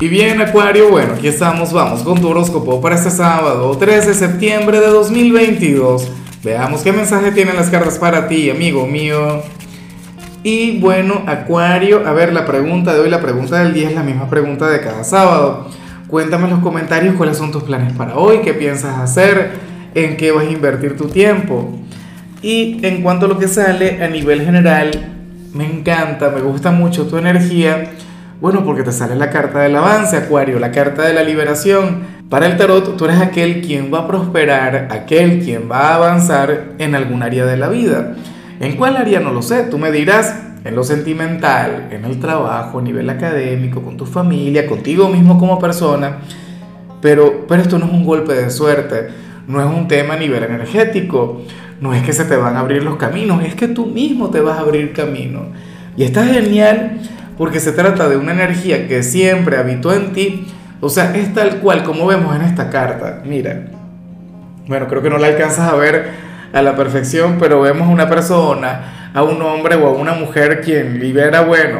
Y bien, Acuario, bueno, aquí estamos, vamos con tu horóscopo para este sábado, 13 de septiembre de 2022. Veamos qué mensaje tienen las cartas para ti, amigo mío. Y bueno, Acuario, a ver, la pregunta de hoy, la pregunta del día es la misma pregunta de cada sábado. Cuéntame en los comentarios cuáles son tus planes para hoy, qué piensas hacer, en qué vas a invertir tu tiempo. Y en cuanto a lo que sale a nivel general, me encanta, me gusta mucho tu energía bueno, porque te sale la carta del avance, Acuario, la carta de la liberación. Para el tarot, tú eres aquel quien va a prosperar, aquel quien va a avanzar en algún área de la vida. ¿En cuál área? No lo sé, tú me dirás, en lo sentimental, en el trabajo, a nivel académico, con tu familia, contigo mismo como persona. Pero, pero esto no es un golpe de suerte, no es un tema a nivel energético, no es que se te van a abrir los caminos, es que tú mismo te vas a abrir camino. Y está genial porque se trata de una energía que siempre habitó en ti, o sea, es tal cual como vemos en esta carta. Mira, bueno, creo que no la alcanzas a ver a la perfección, pero vemos a una persona, a un hombre o a una mujer quien libera, bueno,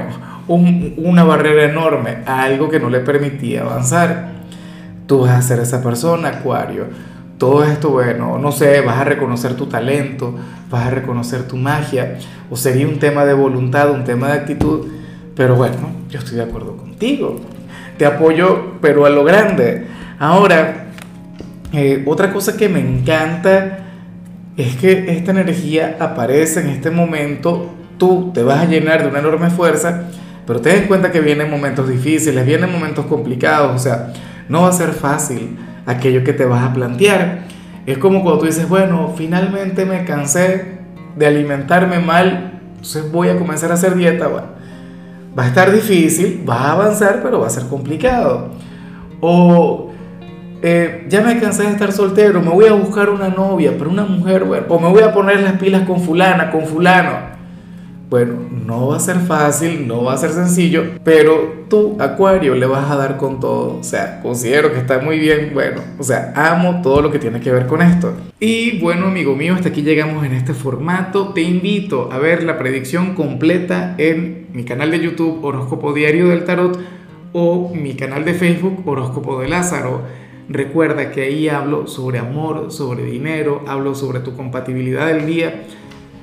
una barrera enorme a algo que no le permitía avanzar. Tú vas a ser esa persona, Acuario. Todo esto, bueno, no sé, vas a reconocer tu talento, vas a reconocer tu magia, o sería un tema de voluntad, un tema de actitud pero bueno, yo estoy de acuerdo contigo. Te apoyo, pero a lo grande. Ahora, eh, otra cosa que me encanta es que esta energía aparece en este momento. Tú te vas a llenar de una enorme fuerza, pero ten en cuenta que vienen momentos difíciles, vienen momentos complicados. O sea, no va a ser fácil aquello que te vas a plantear. Es como cuando tú dices, bueno, finalmente me cansé de alimentarme mal, entonces voy a comenzar a hacer dieta. Bueno, va a estar difícil, va a avanzar, pero va a ser complicado. O eh, ya me cansé de estar soltero, me voy a buscar una novia, pero una mujer, bueno, o me voy a poner las pilas con fulana, con fulano. Bueno, no va a ser fácil, no va a ser sencillo, pero tú, Acuario, le vas a dar con todo. O sea, considero que está muy bien. Bueno, o sea, amo todo lo que tiene que ver con esto. Y bueno, amigo mío, hasta aquí llegamos en este formato. Te invito a ver la predicción completa en mi canal de YouTube Horóscopo Diario del Tarot o mi canal de Facebook Horóscopo de Lázaro. Recuerda que ahí hablo sobre amor, sobre dinero, hablo sobre tu compatibilidad del día